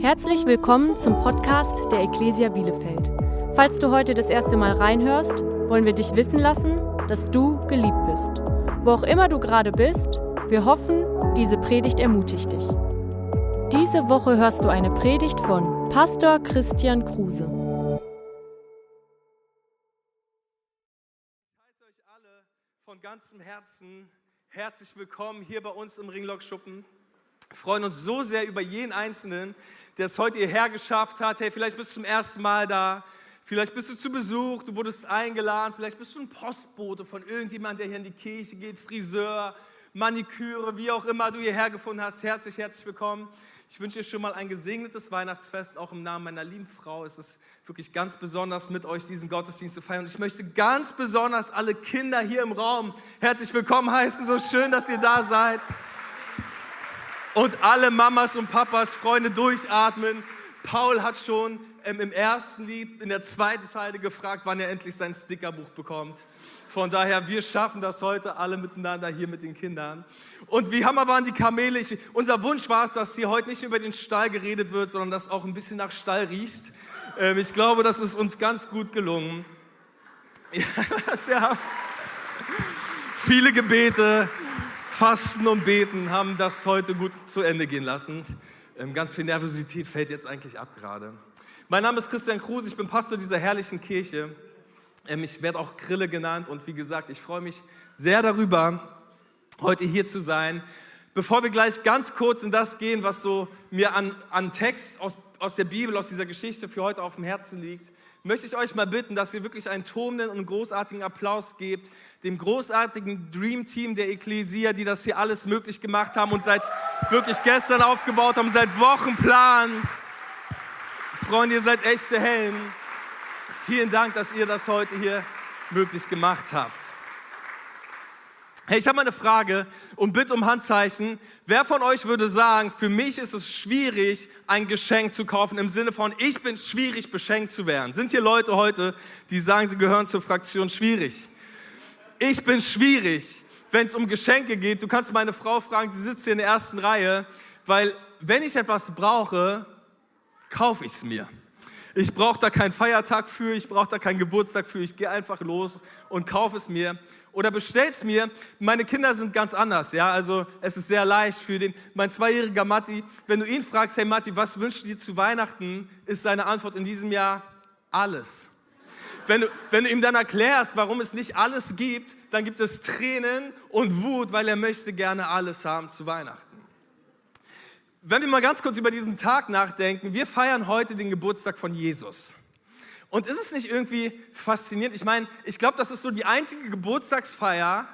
Herzlich willkommen zum Podcast der Ecclesia Bielefeld. Falls du heute das erste Mal reinhörst, wollen wir dich wissen lassen, dass du geliebt bist. Wo auch immer du gerade bist, wir hoffen, diese Predigt ermutigt dich. Diese Woche hörst du eine Predigt von Pastor Christian Kruse. Ich heiße euch alle von ganzem Herzen herzlich willkommen hier bei uns im Ringlock-Schuppen. Wir freuen uns so sehr über jeden Einzelnen, der es heute hierher geschafft hat. Hey, vielleicht bist du zum ersten Mal da, vielleicht bist du zu Besuch, du wurdest eingeladen, vielleicht bist du ein Postbote von irgendjemandem, der hier in die Kirche geht, Friseur, Maniküre, wie auch immer du hierher gefunden hast. Herzlich, herzlich willkommen. Ich wünsche dir schon mal ein gesegnetes Weihnachtsfest, auch im Namen meiner lieben Frau. Es ist wirklich ganz besonders, mit euch diesen Gottesdienst zu feiern. Und ich möchte ganz besonders alle Kinder hier im Raum herzlich willkommen heißen. So schön, dass ihr da seid. Und alle Mamas und Papas, Freunde, durchatmen. Paul hat schon ähm, im ersten Lied, in der zweiten Seite gefragt, wann er endlich sein Stickerbuch bekommt. Von daher, wir schaffen das heute alle miteinander hier mit den Kindern. Und wie hammer waren die Kamele? Ich, unser Wunsch war es, dass hier heute nicht über den Stall geredet wird, sondern dass auch ein bisschen nach Stall riecht. Ähm, ich glaube, das ist uns ganz gut gelungen. Ja, ja. Viele Gebete, Fasten und Beten haben das heute gut zu Ende gehen lassen. Ähm, ganz viel Nervosität fällt jetzt eigentlich ab gerade. Mein Name ist Christian Kruse, ich bin Pastor dieser herrlichen Kirche. Ähm, ich werde auch Grille genannt und wie gesagt, ich freue mich sehr darüber, heute hier zu sein. Bevor wir gleich ganz kurz in das gehen, was so mir an, an Text aus, aus der Bibel, aus dieser Geschichte für heute auf dem Herzen liegt, möchte ich euch mal bitten, dass ihr wirklich einen tobenden und großartigen Applaus gebt, dem großartigen Dream Team der Ecclesia, die das hier alles möglich gemacht haben und seit wirklich gestern aufgebaut haben, seit Wochen planen. Freunde, ihr seid echte Helden. Vielen Dank, dass ihr das heute hier möglich gemacht habt. Hey, ich habe mal eine Frage und bitte um Handzeichen. Wer von euch würde sagen, für mich ist es schwierig, ein Geschenk zu kaufen im Sinne von, ich bin schwierig, beschenkt zu werden? Sind hier Leute heute, die sagen, sie gehören zur Fraktion schwierig? Ich bin schwierig, wenn es um Geschenke geht. Du kannst meine Frau fragen, sie sitzt hier in der ersten Reihe, weil wenn ich etwas brauche, kaufe ich es mir. Ich brauche da keinen Feiertag für, ich brauche da keinen Geburtstag für, ich gehe einfach los und kaufe es mir oder bestell's mir. Meine Kinder sind ganz anders, ja, also es ist sehr leicht für den, mein zweijähriger Matti, wenn du ihn fragst, hey Matti, was wünschst du dir zu Weihnachten, ist seine Antwort in diesem Jahr alles. Wenn du, wenn du ihm dann erklärst, warum es nicht alles gibt, dann gibt es Tränen und Wut, weil er möchte gerne alles haben zu Weihnachten. Wenn wir mal ganz kurz über diesen Tag nachdenken, wir feiern heute den Geburtstag von Jesus. Und ist es nicht irgendwie faszinierend? Ich meine, ich glaube, das ist so die einzige Geburtstagsfeier,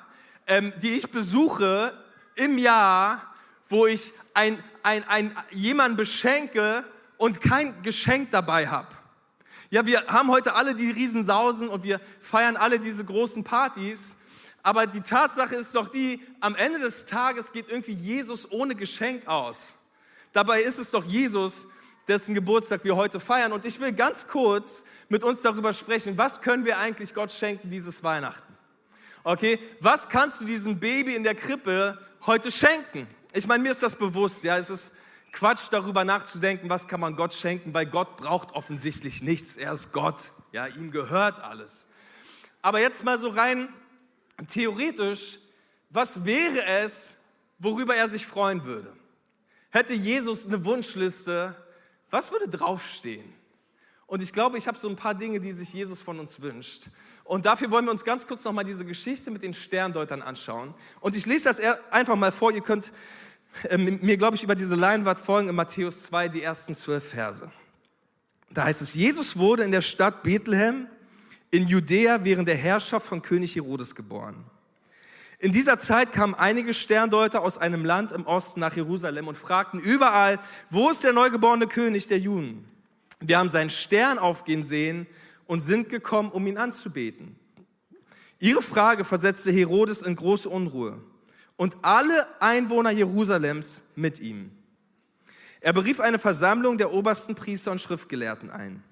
ähm, die ich besuche im Jahr, wo ich ein, ein, ein, jemanden beschenke und kein Geschenk dabei habe. Ja, wir haben heute alle die Riesensausen und wir feiern alle diese großen Partys. Aber die Tatsache ist doch die, am Ende des Tages geht irgendwie Jesus ohne Geschenk aus. Dabei ist es doch Jesus, dessen Geburtstag wir heute feiern. Und ich will ganz kurz mit uns darüber sprechen, was können wir eigentlich Gott schenken dieses Weihnachten? Okay, was kannst du diesem Baby in der Krippe heute schenken? Ich meine, mir ist das bewusst, ja, es ist Quatsch darüber nachzudenken, was kann man Gott schenken, weil Gott braucht offensichtlich nichts. Er ist Gott, ja, ihm gehört alles. Aber jetzt mal so rein theoretisch, was wäre es, worüber er sich freuen würde? Hätte Jesus eine Wunschliste, was würde draufstehen? Und ich glaube, ich habe so ein paar Dinge, die sich Jesus von uns wünscht. Und dafür wollen wir uns ganz kurz nochmal diese Geschichte mit den Sterndeutern anschauen. Und ich lese das einfach mal vor. Ihr könnt äh, mir, glaube ich, über diese Leinwand folgen in Matthäus 2, die ersten zwölf Verse. Da heißt es, Jesus wurde in der Stadt Bethlehem in Judäa während der Herrschaft von König Herodes geboren. In dieser Zeit kamen einige Sterndeuter aus einem Land im Osten nach Jerusalem und fragten überall, wo ist der neugeborene König der Juden? Wir haben seinen Stern aufgehen sehen und sind gekommen, um ihn anzubeten. Ihre Frage versetzte Herodes in große Unruhe und alle Einwohner Jerusalems mit ihm. Er berief eine Versammlung der obersten Priester und Schriftgelehrten ein.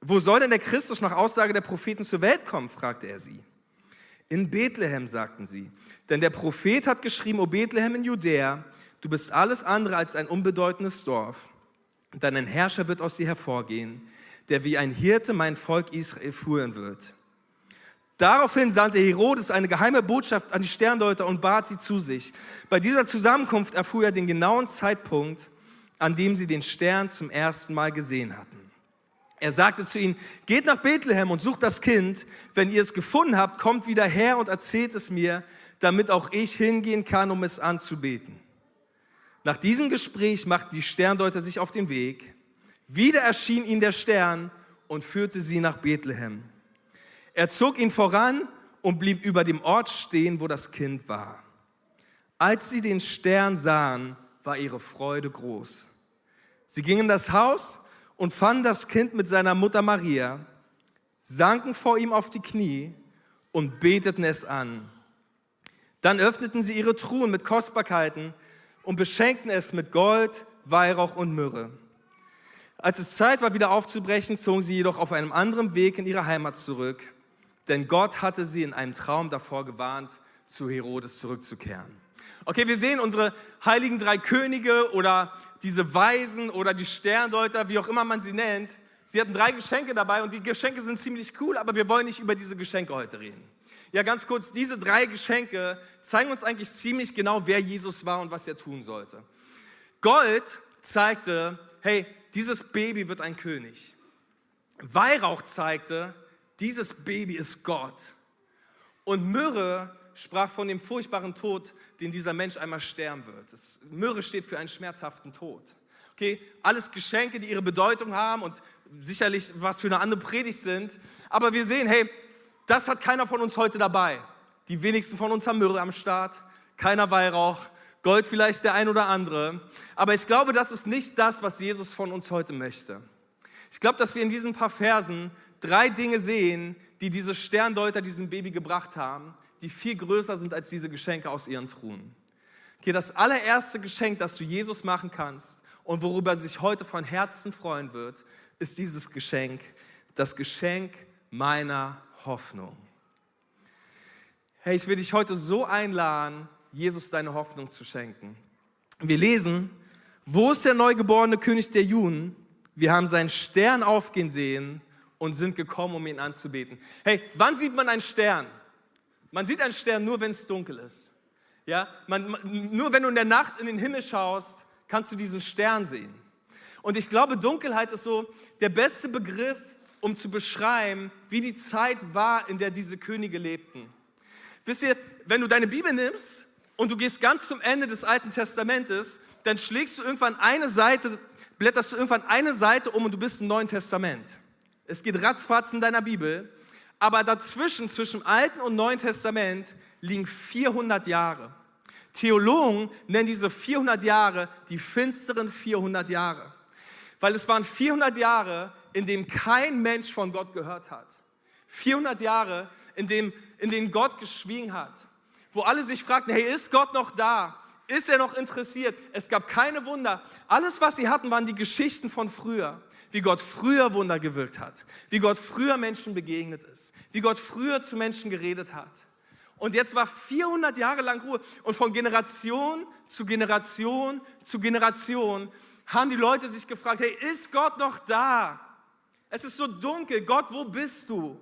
Wo soll denn der Christus nach Aussage der Propheten zur Welt kommen? fragte er sie. In Bethlehem, sagten sie. Denn der Prophet hat geschrieben, O Bethlehem in Judäa, du bist alles andere als ein unbedeutendes Dorf. Dann ein Herrscher wird aus ihr hervorgehen, der wie ein Hirte mein Volk Israel führen wird. Daraufhin sandte Herodes eine geheime Botschaft an die Sterndeuter und bat sie zu sich. Bei dieser Zusammenkunft erfuhr er den genauen Zeitpunkt, an dem sie den Stern zum ersten Mal gesehen hatten. Er sagte zu ihnen, geht nach Bethlehem und sucht das Kind. Wenn ihr es gefunden habt, kommt wieder her und erzählt es mir, damit auch ich hingehen kann, um es anzubeten. Nach diesem Gespräch machten die Sterndeuter sich auf den Weg. Wieder erschien ihnen der Stern und führte sie nach Bethlehem. Er zog ihn voran und blieb über dem Ort stehen, wo das Kind war. Als sie den Stern sahen, war ihre Freude groß. Sie gingen in das Haus und fanden das Kind mit seiner Mutter Maria, sanken vor ihm auf die Knie und beteten es an. Dann öffneten sie ihre Truhen mit Kostbarkeiten und beschenkten es mit Gold, Weihrauch und Myrrhe. Als es Zeit war, wieder aufzubrechen, zogen sie jedoch auf einem anderen Weg in ihre Heimat zurück, denn Gott hatte sie in einem Traum davor gewarnt, zu Herodes zurückzukehren. Okay, wir sehen unsere heiligen drei Könige oder diese Weisen oder die Sterndeuter, wie auch immer man sie nennt. Sie hatten drei Geschenke dabei und die Geschenke sind ziemlich cool, aber wir wollen nicht über diese Geschenke heute reden. Ja, ganz kurz, diese drei Geschenke zeigen uns eigentlich ziemlich genau, wer Jesus war und was er tun sollte. Gold zeigte, hey, dieses Baby wird ein König. Weihrauch zeigte, dieses Baby ist Gott. Und Myrrhe sprach von dem furchtbaren Tod, den dieser Mensch einmal sterben wird. Das Myrrhe steht für einen schmerzhaften Tod. Okay, alles Geschenke, die ihre Bedeutung haben und sicherlich was für eine andere Predigt sind. Aber wir sehen, hey, das hat keiner von uns heute dabei. Die wenigsten von uns haben Myrrhe am Start, keiner Weihrauch, Gold vielleicht der ein oder andere. Aber ich glaube, das ist nicht das, was Jesus von uns heute möchte. Ich glaube, dass wir in diesen paar Versen drei Dinge sehen, die diese Sterndeuter diesem Baby gebracht haben, die viel größer sind als diese Geschenke aus ihren Truhen. Okay, das allererste Geschenk, das du Jesus machen kannst und worüber er sich heute von Herzen freuen wird, ist dieses Geschenk, das Geschenk meiner Hoffnung. Hey, ich will dich heute so einladen, Jesus deine Hoffnung zu schenken. Wir lesen, wo ist der neugeborene König der Juden? Wir haben seinen Stern aufgehen sehen und sind gekommen, um ihn anzubeten. Hey, wann sieht man einen Stern? Man sieht einen Stern nur, wenn es dunkel ist. Ja, man, nur wenn du in der Nacht in den Himmel schaust, kannst du diesen Stern sehen. Und ich glaube, Dunkelheit ist so der beste Begriff, um zu beschreiben, wie die Zeit war, in der diese Könige lebten. Wisst ihr, wenn du deine Bibel nimmst und du gehst ganz zum Ende des Alten Testamentes, dann schlägst du irgendwann eine Seite, blätterst du irgendwann eine Seite um und du bist im Neuen Testament. Es geht ratzfatz in deiner Bibel, aber dazwischen, zwischen Alten und Neuen Testament, liegen 400 Jahre. Theologen nennen diese 400 Jahre die finsteren 400 Jahre, weil es waren 400 Jahre, in dem kein Mensch von Gott gehört hat. 400 Jahre, in, dem, in denen Gott geschwiegen hat. Wo alle sich fragten, hey, ist Gott noch da? Ist er noch interessiert? Es gab keine Wunder. Alles, was sie hatten, waren die Geschichten von früher. Wie Gott früher Wunder gewirkt hat. Wie Gott früher Menschen begegnet ist. Wie Gott früher zu Menschen geredet hat. Und jetzt war 400 Jahre lang Ruhe. Und von Generation zu Generation zu Generation haben die Leute sich gefragt, hey, ist Gott noch da? Es ist so dunkel. Gott, wo bist du?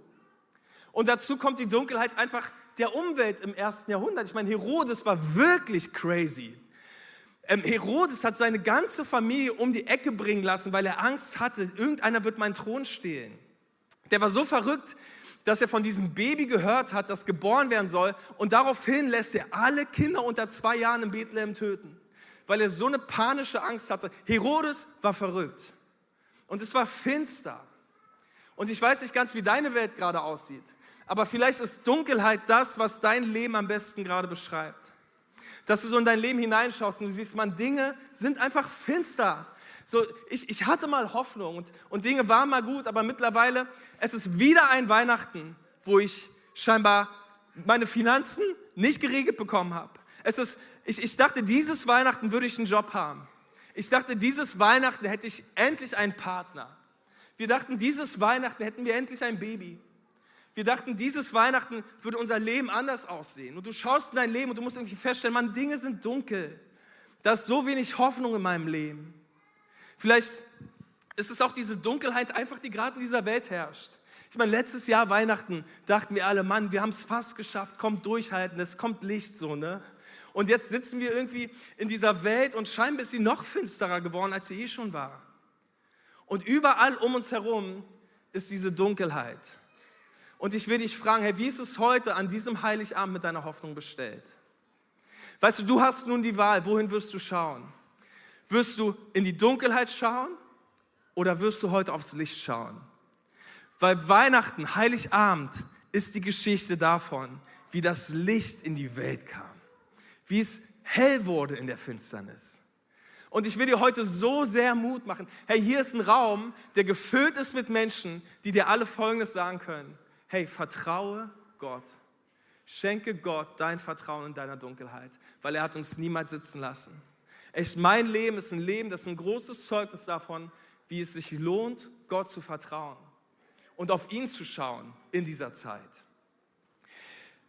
Und dazu kommt die Dunkelheit einfach der Umwelt im ersten Jahrhundert. Ich meine, Herodes war wirklich crazy. Ähm, Herodes hat seine ganze Familie um die Ecke bringen lassen, weil er Angst hatte, irgendeiner wird meinen Thron stehlen. Der war so verrückt, dass er von diesem Baby gehört hat, das geboren werden soll. Und daraufhin lässt er alle Kinder unter zwei Jahren in Bethlehem töten, weil er so eine panische Angst hatte. Herodes war verrückt. Und es war finster. Und ich weiß nicht ganz, wie deine Welt gerade aussieht, aber vielleicht ist Dunkelheit das, was dein Leben am besten gerade beschreibt. Dass du so in dein Leben hineinschaust und du siehst, man, Dinge sind einfach finster. So, ich, ich hatte mal Hoffnung und, und Dinge waren mal gut, aber mittlerweile, es ist wieder ein Weihnachten, wo ich scheinbar meine Finanzen nicht geregelt bekommen habe. Es ist, ich, ich dachte, dieses Weihnachten würde ich einen Job haben. Ich dachte, dieses Weihnachten hätte ich endlich einen Partner. Wir dachten, dieses Weihnachten hätten wir endlich ein Baby. Wir dachten, dieses Weihnachten würde unser Leben anders aussehen. Und du schaust in dein Leben und du musst irgendwie feststellen, man, Dinge sind dunkel. Da ist so wenig Hoffnung in meinem Leben. Vielleicht ist es auch diese Dunkelheit einfach, die gerade in dieser Welt herrscht. Ich meine, letztes Jahr Weihnachten dachten wir alle, Mann, wir haben es fast geschafft, kommt durchhalten, es kommt Licht so, ne? Und jetzt sitzen wir irgendwie in dieser Welt und scheinbar ist sie noch finsterer geworden, als sie eh schon war. Und überall um uns herum ist diese Dunkelheit. Und ich will dich fragen, hey, wie ist es heute an diesem Heiligabend mit deiner Hoffnung bestellt? Weißt du, du hast nun die Wahl, wohin wirst du schauen? Wirst du in die Dunkelheit schauen oder wirst du heute aufs Licht schauen? Weil Weihnachten, Heiligabend, ist die Geschichte davon, wie das Licht in die Welt kam, wie es hell wurde in der Finsternis. Und ich will dir heute so sehr Mut machen. Hey, hier ist ein Raum, der gefüllt ist mit Menschen, die dir alle Folgendes sagen können. Hey, vertraue Gott. Schenke Gott dein Vertrauen in deiner Dunkelheit, weil er hat uns niemals sitzen lassen. Echt, mein Leben ist ein Leben, das ist ein großes Zeugnis davon, wie es sich lohnt, Gott zu vertrauen und auf ihn zu schauen in dieser Zeit.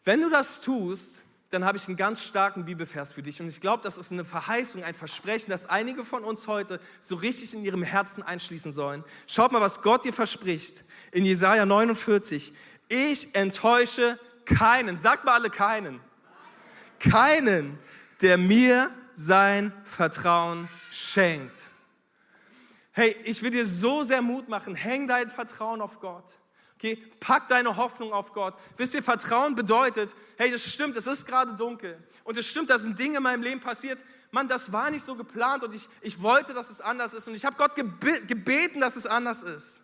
Wenn du das tust, dann habe ich einen ganz starken Bibelvers für dich. Und ich glaube, das ist eine Verheißung, ein Versprechen, das einige von uns heute so richtig in ihrem Herzen einschließen sollen. Schaut mal, was Gott dir verspricht in Jesaja 49. Ich enttäusche keinen, sagt mal alle keinen, keinen, der mir sein Vertrauen schenkt. Hey, ich will dir so sehr Mut machen. Häng dein Vertrauen auf Gott. Okay, pack deine Hoffnung auf Gott. Wisst ihr, Vertrauen bedeutet, hey, das stimmt, es ist gerade dunkel. Und es stimmt, da sind Dinge in meinem Leben passiert. Mann, das war nicht so geplant und ich, ich wollte, dass es anders ist. Und ich habe Gott gebeten, dass es anders ist.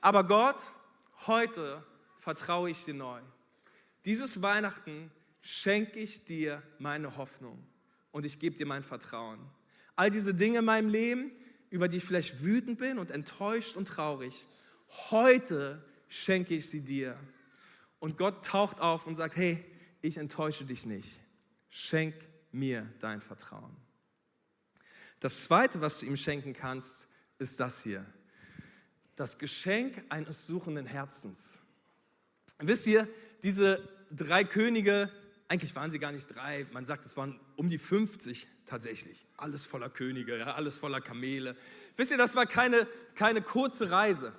Aber Gott, heute vertraue ich dir neu. Dieses Weihnachten schenke ich dir meine Hoffnung und ich gebe dir mein Vertrauen. All diese Dinge in meinem Leben, über die ich vielleicht wütend bin und enttäuscht und traurig, heute schenke ich sie dir. Und Gott taucht auf und sagt, hey, ich enttäusche dich nicht. Schenk mir dein Vertrauen. Das Zweite, was du ihm schenken kannst, ist das hier. Das Geschenk eines suchenden Herzens. Wisst ihr, diese drei Könige, eigentlich waren sie gar nicht drei, man sagt, es waren um die 50 tatsächlich. Alles voller Könige, ja, alles voller Kamele. Wisst ihr, das war keine, keine kurze Reise.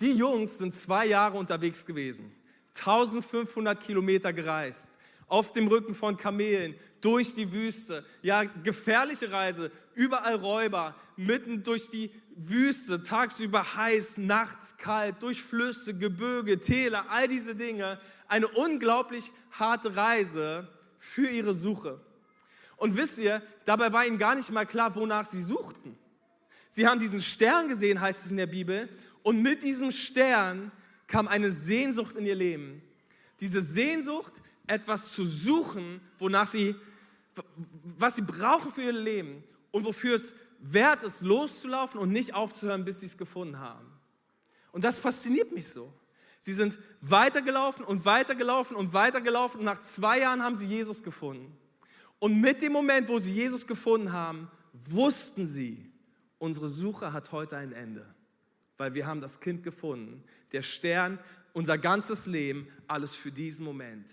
Die Jungs sind zwei Jahre unterwegs gewesen, 1500 Kilometer gereist, auf dem Rücken von Kamelen, durch die Wüste. Ja, gefährliche Reise, überall Räuber, mitten durch die Wüste, tagsüber heiß, nachts kalt, durch Flüsse, Gebirge, Täler, all diese Dinge. Eine unglaublich harte Reise für ihre Suche. Und wisst ihr, dabei war ihnen gar nicht mal klar, wonach sie suchten. Sie haben diesen Stern gesehen, heißt es in der Bibel, und mit diesem Stern kam eine Sehnsucht in ihr Leben. Diese Sehnsucht, etwas zu suchen, wonach sie, was sie brauchen für ihr Leben und wofür es wert ist, loszulaufen und nicht aufzuhören, bis sie es gefunden haben. Und das fasziniert mich so. Sie sind weitergelaufen und weitergelaufen und weitergelaufen und nach zwei Jahren haben sie Jesus gefunden. Und mit dem Moment, wo sie Jesus gefunden haben, wussten sie, unsere Suche hat heute ein Ende, weil wir haben das Kind gefunden. Der Stern, unser ganzes Leben, alles für diesen Moment.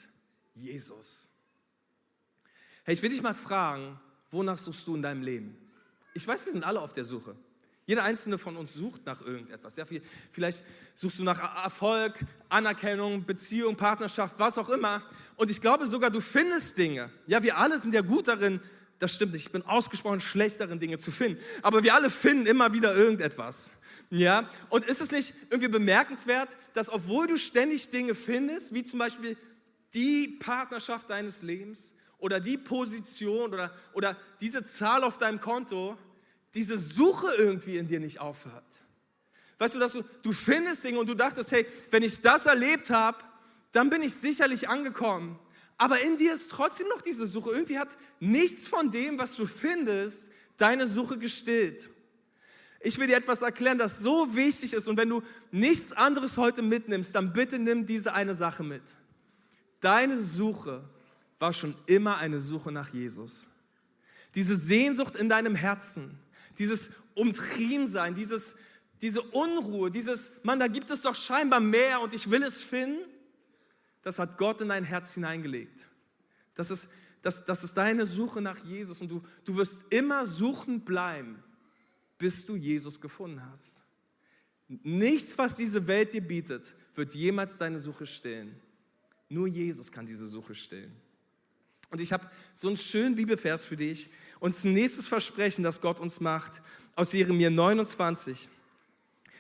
Jesus. Hey, ich will dich mal fragen, wonach suchst du in deinem Leben? Ich weiß, wir sind alle auf der Suche. Jeder einzelne von uns sucht nach irgendetwas. Ja, vielleicht suchst du nach Erfolg, Anerkennung, Beziehung, Partnerschaft, was auch immer. Und ich glaube sogar, du findest Dinge. Ja, wir alle sind ja gut darin, das stimmt nicht, ich bin ausgesprochen schlecht darin, Dinge zu finden. Aber wir alle finden immer wieder irgendetwas. Ja, und ist es nicht irgendwie bemerkenswert, dass obwohl du ständig Dinge findest, wie zum Beispiel die Partnerschaft deines Lebens oder die Position oder, oder diese Zahl auf deinem Konto, diese Suche irgendwie in dir nicht aufhört? Weißt du, dass du, du findest Dinge und du dachtest, hey, wenn ich das erlebt habe, dann bin ich sicherlich angekommen. Aber in dir ist trotzdem noch diese Suche. Irgendwie hat nichts von dem, was du findest, deine Suche gestillt. Ich will dir etwas erklären, das so wichtig ist. Und wenn du nichts anderes heute mitnimmst, dann bitte nimm diese eine Sache mit. Deine Suche war schon immer eine Suche nach Jesus. Diese Sehnsucht in deinem Herzen, dieses Umtriebensein, dieses, diese Unruhe, dieses, Mann, da gibt es doch scheinbar mehr und ich will es finden das hat Gott in dein Herz hineingelegt. Das ist, das, das ist deine Suche nach Jesus und du, du wirst immer suchend bleiben, bis du Jesus gefunden hast. Nichts, was diese Welt dir bietet, wird jemals deine Suche stillen. Nur Jesus kann diese Suche stillen. Und ich habe so einen schönen Bibelvers für dich und ein nächstes Versprechen, das Gott uns macht, aus Jeremia 29.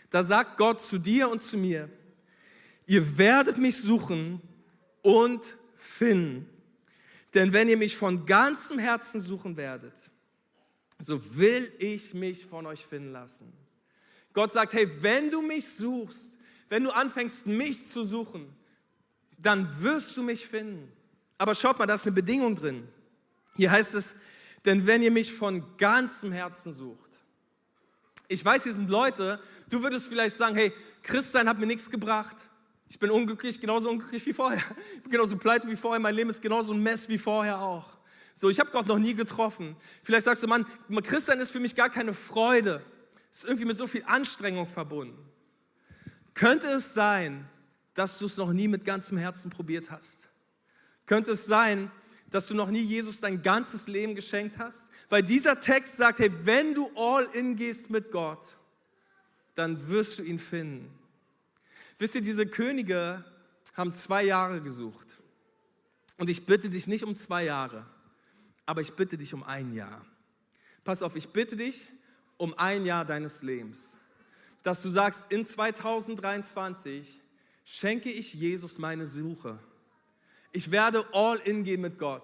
Da sagt Gott zu dir und zu mir, ihr werdet mich suchen und finden. Denn wenn ihr mich von ganzem Herzen suchen werdet, so will ich mich von euch finden lassen. Gott sagt, hey, wenn du mich suchst, wenn du anfängst, mich zu suchen, dann wirst du mich finden. Aber schaut mal, da ist eine Bedingung drin. Hier heißt es, denn wenn ihr mich von ganzem Herzen sucht. Ich weiß, hier sind Leute, du würdest vielleicht sagen, hey, Christsein hat mir nichts gebracht. Ich bin unglücklich, genauso unglücklich wie vorher. Ich bin genauso pleite wie vorher. Mein Leben ist genauso ein Mess wie vorher auch. So, ich habe Gott noch nie getroffen. Vielleicht sagst du, Mann, Christsein ist für mich gar keine Freude. Ist irgendwie mit so viel Anstrengung verbunden. Könnte es sein, dass du es noch nie mit ganzem Herzen probiert hast? Könnte es sein, dass du noch nie Jesus dein ganzes Leben geschenkt hast? Weil dieser Text sagt, hey, wenn du all in gehst mit Gott, dann wirst du ihn finden. Wisst ihr, diese Könige haben zwei Jahre gesucht. Und ich bitte dich nicht um zwei Jahre, aber ich bitte dich um ein Jahr. Pass auf, ich bitte dich um ein Jahr deines Lebens. Dass du sagst, in 2023 schenke ich Jesus meine Suche. Ich werde all in gehen mit Gott.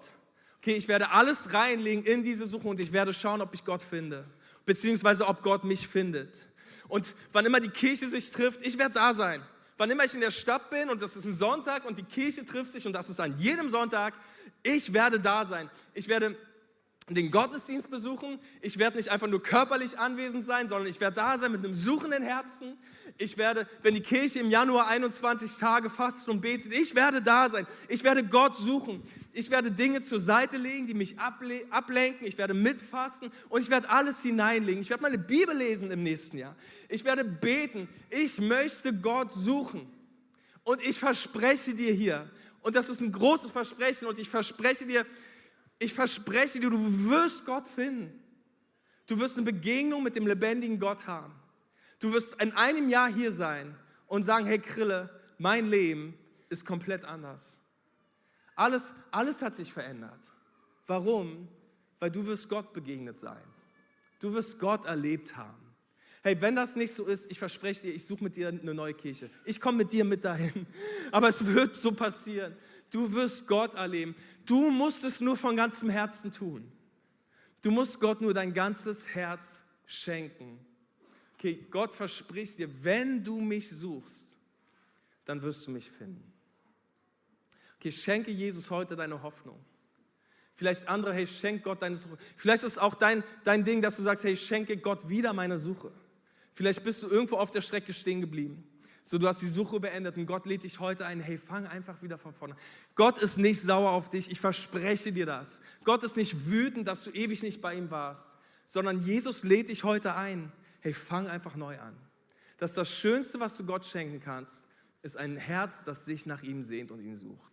Okay, ich werde alles reinlegen in diese Suche und ich werde schauen, ob ich Gott finde, beziehungsweise ob Gott mich findet. Und wann immer die Kirche sich trifft, ich werde da sein. Wann immer ich in der Stadt bin und das ist ein Sonntag und die Kirche trifft sich und das ist an jedem Sonntag, ich werde da sein. Ich werde den Gottesdienst besuchen. Ich werde nicht einfach nur körperlich anwesend sein, sondern ich werde da sein mit einem suchenden Herzen. Ich werde, wenn die Kirche im Januar 21 Tage fastet und betet, ich werde da sein. Ich werde Gott suchen. Ich werde Dinge zur Seite legen, die mich ablenken. Ich werde mitfasten und ich werde alles hineinlegen. Ich werde meine Bibel lesen im nächsten Jahr. Ich werde beten. Ich möchte Gott suchen. Und ich verspreche dir hier, und das ist ein großes Versprechen, und ich verspreche dir, ich verspreche dir, du wirst Gott finden. Du wirst eine Begegnung mit dem lebendigen Gott haben. Du wirst in einem Jahr hier sein und sagen, hey Krille, mein Leben ist komplett anders. Alles, alles hat sich verändert. Warum? Weil du wirst Gott begegnet sein. Du wirst Gott erlebt haben. Hey, wenn das nicht so ist, ich verspreche dir, ich suche mit dir eine neue Kirche. Ich komme mit dir mit dahin. Aber es wird so passieren. Du wirst Gott erleben. Du musst es nur von ganzem Herzen tun. Du musst Gott nur dein ganzes Herz schenken. Okay, Gott verspricht dir, wenn du mich suchst, dann wirst du mich finden. Okay, schenke Jesus heute deine Hoffnung. Vielleicht andere, hey, schenk Gott deine Suche. Vielleicht ist es auch dein, dein Ding, dass du sagst, hey, schenke Gott wieder meine Suche. Vielleicht bist du irgendwo auf der Strecke stehen geblieben. So, du hast die Suche beendet und Gott lädt dich heute ein, hey, fang einfach wieder von vorne. Gott ist nicht sauer auf dich, ich verspreche dir das. Gott ist nicht wütend, dass du ewig nicht bei ihm warst, sondern Jesus lädt dich heute ein, hey, fang einfach neu an. Das ist das Schönste, was du Gott schenken kannst, ist ein Herz, das sich nach ihm sehnt und ihn sucht.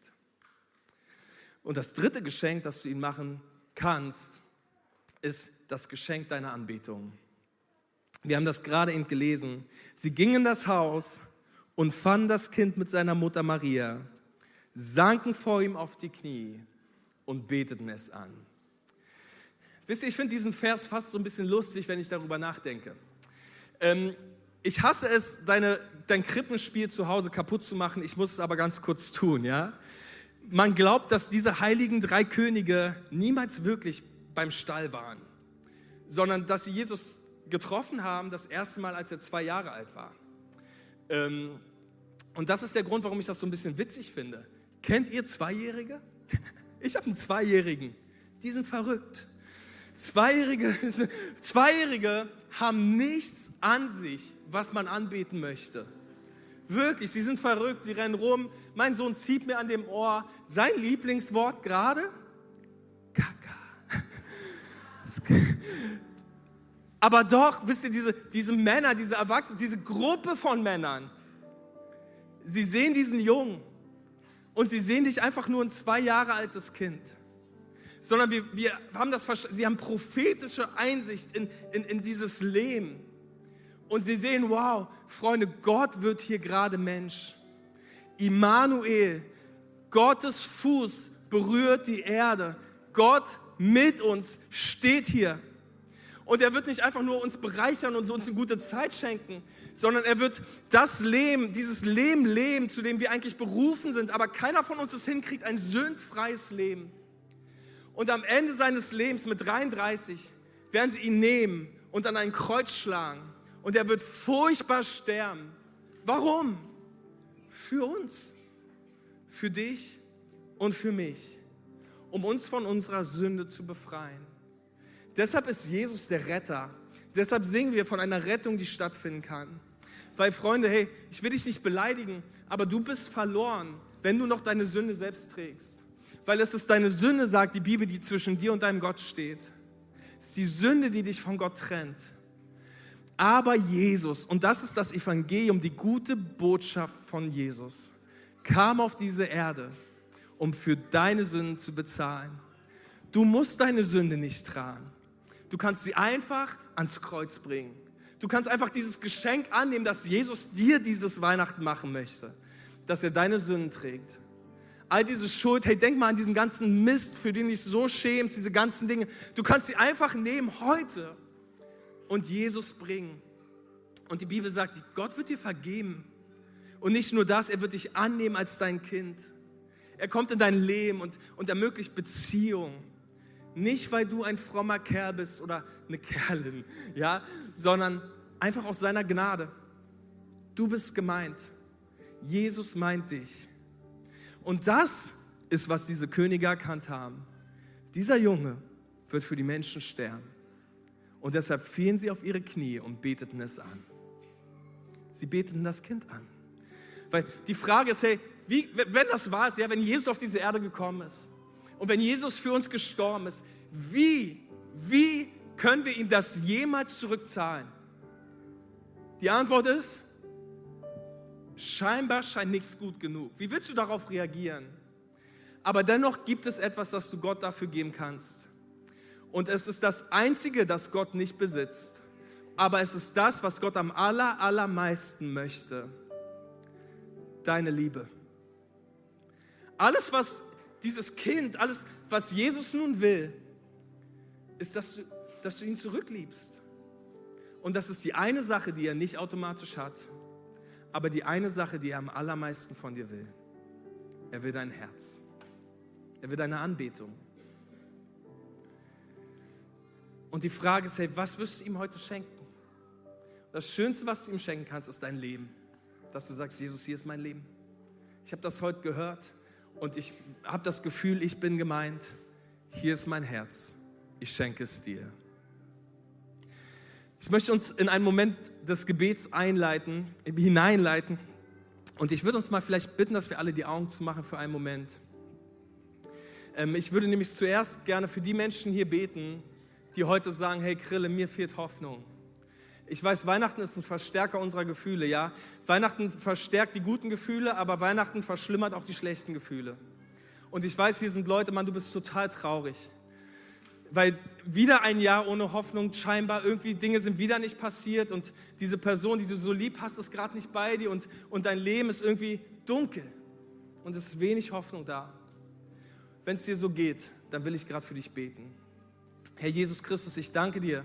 Und das dritte Geschenk, das du ihm machen kannst, ist das Geschenk deiner Anbetung. Wir haben das gerade eben gelesen. Sie gingen in das Haus und fanden das Kind mit seiner Mutter Maria, sanken vor ihm auf die Knie und beteten es an. Wisst ihr, ich finde diesen Vers fast so ein bisschen lustig, wenn ich darüber nachdenke. Ähm, ich hasse es, deine, dein Krippenspiel zu Hause kaputt zu machen. Ich muss es aber ganz kurz tun, ja. Man glaubt, dass diese heiligen drei Könige niemals wirklich beim Stall waren, sondern dass sie Jesus getroffen haben das erste Mal, als er zwei Jahre alt war. Ähm, und das ist der Grund, warum ich das so ein bisschen witzig finde. Kennt ihr Zweijährige? Ich habe einen Zweijährigen. Die sind verrückt. Zweijährige, Zweijährige haben nichts an sich, was man anbeten möchte. Wirklich, sie sind verrückt, sie rennen rum. Mein Sohn zieht mir an dem Ohr sein Lieblingswort gerade. Kaka. Aber doch, wisst ihr, diese, diese Männer, diese Erwachsenen, diese Gruppe von Männern, sie sehen diesen Jungen und sie sehen dich einfach nur ein zwei Jahre altes Kind. sondern wir, wir haben das sie haben prophetische Einsicht in, in, in dieses Leben. Und sie sehen, wow, Freunde, Gott wird hier gerade Mensch. Immanuel, Gottes Fuß berührt die Erde. Gott mit uns steht hier. Und er wird nicht einfach nur uns bereichern und uns eine gute Zeit schenken, sondern er wird das Leben, dieses Leben leben, zu dem wir eigentlich berufen sind, aber keiner von uns es hinkriegt, ein sündfreies Leben. Und am Ende seines Lebens mit 33 werden sie ihn nehmen und an ein Kreuz schlagen. Und er wird furchtbar sterben. Warum? Für uns, für dich und für mich, um uns von unserer Sünde zu befreien. Deshalb ist Jesus der Retter. Deshalb singen wir von einer Rettung, die stattfinden kann. Weil Freunde, hey, ich will dich nicht beleidigen, aber du bist verloren, wenn du noch deine Sünde selbst trägst. Weil es ist deine Sünde, sagt die Bibel, die zwischen dir und deinem Gott steht. Es ist die Sünde, die dich von Gott trennt. Aber Jesus, und das ist das Evangelium, die gute Botschaft von Jesus, kam auf diese Erde, um für deine Sünden zu bezahlen. Du musst deine Sünde nicht tragen. Du kannst sie einfach ans Kreuz bringen. Du kannst einfach dieses Geschenk annehmen, dass Jesus dir dieses Weihnachten machen möchte, dass er deine Sünden trägt. All diese Schuld, hey, denk mal an diesen ganzen Mist, für den du dich so schämst, diese ganzen Dinge. Du kannst sie einfach nehmen heute und Jesus bringen. Und die Bibel sagt, Gott wird dir vergeben. Und nicht nur das, er wird dich annehmen als dein Kind. Er kommt in dein Leben und, und ermöglicht Beziehung. Nicht, weil du ein frommer Kerl bist oder eine Kerlin, ja, sondern einfach aus seiner Gnade. Du bist gemeint. Jesus meint dich. Und das ist, was diese Könige erkannt haben. Dieser Junge wird für die Menschen sterben. Und deshalb fielen sie auf ihre Knie und beteten es an. Sie beteten das Kind an. Weil die Frage ist, hey, wie, wenn das war, ja, wenn Jesus auf diese Erde gekommen ist, und wenn Jesus für uns gestorben ist, wie, wie können wir ihm das jemals zurückzahlen? Die Antwort ist, scheinbar scheint nichts gut genug. Wie willst du darauf reagieren? Aber dennoch gibt es etwas, das du Gott dafür geben kannst. Und es ist das Einzige, das Gott nicht besitzt. Aber es ist das, was Gott am aller, allermeisten möchte. Deine Liebe. Alles, was dieses Kind, alles, was Jesus nun will, ist, dass du, dass du ihn zurückliebst. Und das ist die eine Sache, die er nicht automatisch hat, aber die eine Sache, die er am allermeisten von dir will. Er will dein Herz. Er will deine Anbetung. Und die Frage ist, hey, was wirst du ihm heute schenken? Das Schönste, was du ihm schenken kannst, ist dein Leben. Dass du sagst, Jesus, hier ist mein Leben. Ich habe das heute gehört und ich habe das Gefühl, ich bin gemeint. Hier ist mein Herz. Ich schenke es dir. Ich möchte uns in einen Moment des Gebets einleiten, hineinleiten. Und ich würde uns mal vielleicht bitten, dass wir alle die Augen zu machen für einen Moment. Ähm, ich würde nämlich zuerst gerne für die Menschen hier beten, die heute sagen, hey Krille, mir fehlt Hoffnung. Ich weiß, Weihnachten ist ein Verstärker unserer Gefühle, ja. Weihnachten verstärkt die guten Gefühle, aber Weihnachten verschlimmert auch die schlechten Gefühle. Und ich weiß, hier sind Leute, Mann, du bist total traurig. Weil wieder ein Jahr ohne Hoffnung, scheinbar irgendwie Dinge sind wieder nicht passiert und diese Person, die du so lieb hast, ist gerade nicht bei dir und, und dein Leben ist irgendwie dunkel und es ist wenig Hoffnung da. Wenn es dir so geht, dann will ich gerade für dich beten. Herr Jesus Christus, ich danke dir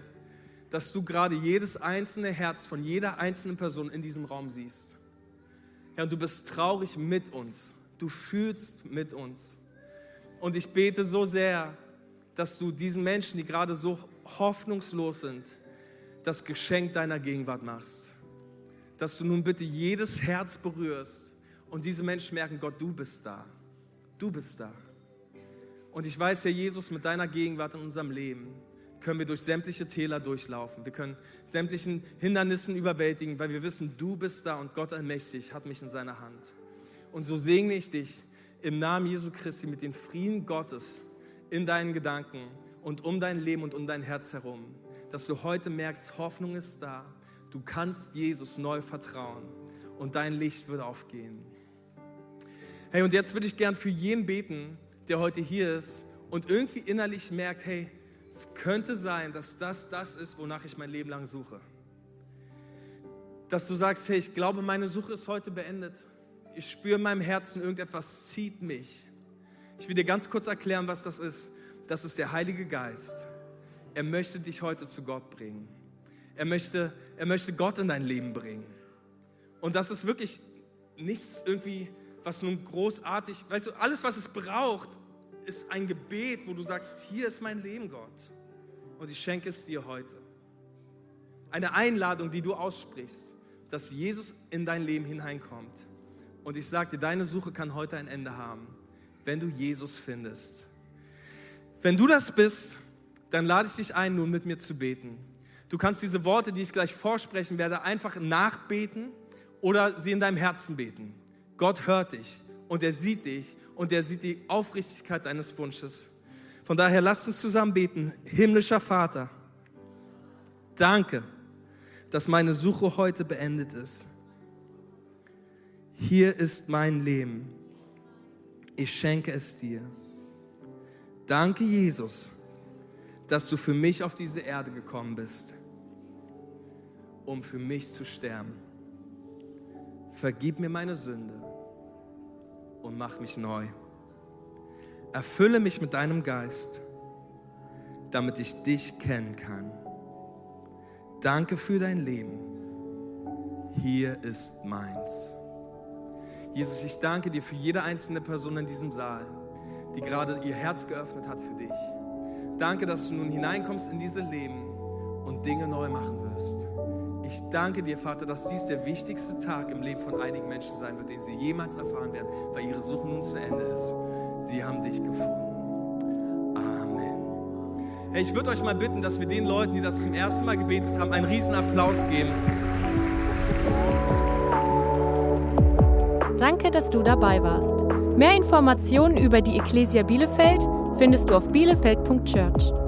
dass du gerade jedes einzelne Herz von jeder einzelnen Person in diesem Raum siehst. Herr, ja, du bist traurig mit uns. Du fühlst mit uns. Und ich bete so sehr, dass du diesen Menschen, die gerade so hoffnungslos sind, das Geschenk deiner Gegenwart machst. Dass du nun bitte jedes Herz berührst und diese Menschen merken, Gott, du bist da. Du bist da. Und ich weiß, Herr Jesus, mit deiner Gegenwart in unserem Leben, können wir durch sämtliche Täler durchlaufen. Wir können sämtlichen Hindernissen überwältigen, weil wir wissen, du bist da und Gott allmächtig hat mich in seiner Hand. Und so segne ich dich im Namen Jesu Christi mit dem Frieden Gottes in deinen Gedanken und um dein Leben und um dein Herz herum, dass du heute merkst, Hoffnung ist da. Du kannst Jesus neu vertrauen und dein Licht wird aufgehen. Hey, und jetzt würde ich gern für jeden beten, der heute hier ist und irgendwie innerlich merkt, hey, es könnte sein, dass das das ist, wonach ich mein Leben lang suche. Dass du sagst, hey, ich glaube, meine Suche ist heute beendet. Ich spüre in meinem Herzen, irgendetwas zieht mich. Ich will dir ganz kurz erklären, was das ist. Das ist der Heilige Geist. Er möchte dich heute zu Gott bringen. Er möchte, er möchte Gott in dein Leben bringen. Und das ist wirklich nichts irgendwie, was nun großartig, weißt du, alles, was es braucht, ist ein Gebet, wo du sagst, hier ist mein Leben, Gott. Und ich schenke es dir heute. Eine Einladung, die du aussprichst, dass Jesus in dein Leben hineinkommt. Und ich sage dir, deine Suche kann heute ein Ende haben, wenn du Jesus findest. Wenn du das bist, dann lade ich dich ein, nun mit mir zu beten. Du kannst diese Worte, die ich gleich vorsprechen werde, einfach nachbeten oder sie in deinem Herzen beten. Gott hört dich und er sieht dich und er sieht die Aufrichtigkeit deines Wunsches. Von daher lasst uns zusammen beten. Himmlischer Vater, danke, dass meine Suche heute beendet ist. Hier ist mein Leben. Ich schenke es dir. Danke, Jesus, dass du für mich auf diese Erde gekommen bist, um für mich zu sterben. Vergib mir meine Sünde und mach mich neu. Erfülle mich mit deinem Geist, damit ich dich kennen kann. Danke für dein Leben. Hier ist meins. Jesus, ich danke dir für jede einzelne Person in diesem Saal die gerade ihr Herz geöffnet hat für dich. Danke, dass du nun hineinkommst in diese Leben und Dinge neu machen wirst. Ich danke dir, Vater, dass dies der wichtigste Tag im Leben von einigen Menschen sein wird, den sie jemals erfahren werden, weil ihre Suche nun zu Ende ist. Sie haben dich gefunden. Amen. Hey, ich würde euch mal bitten, dass wir den Leuten, die das zum ersten Mal gebetet haben, einen riesen Applaus geben. Danke, dass du dabei warst. Mehr Informationen über die Ecclesia Bielefeld findest du auf bielefeld.church.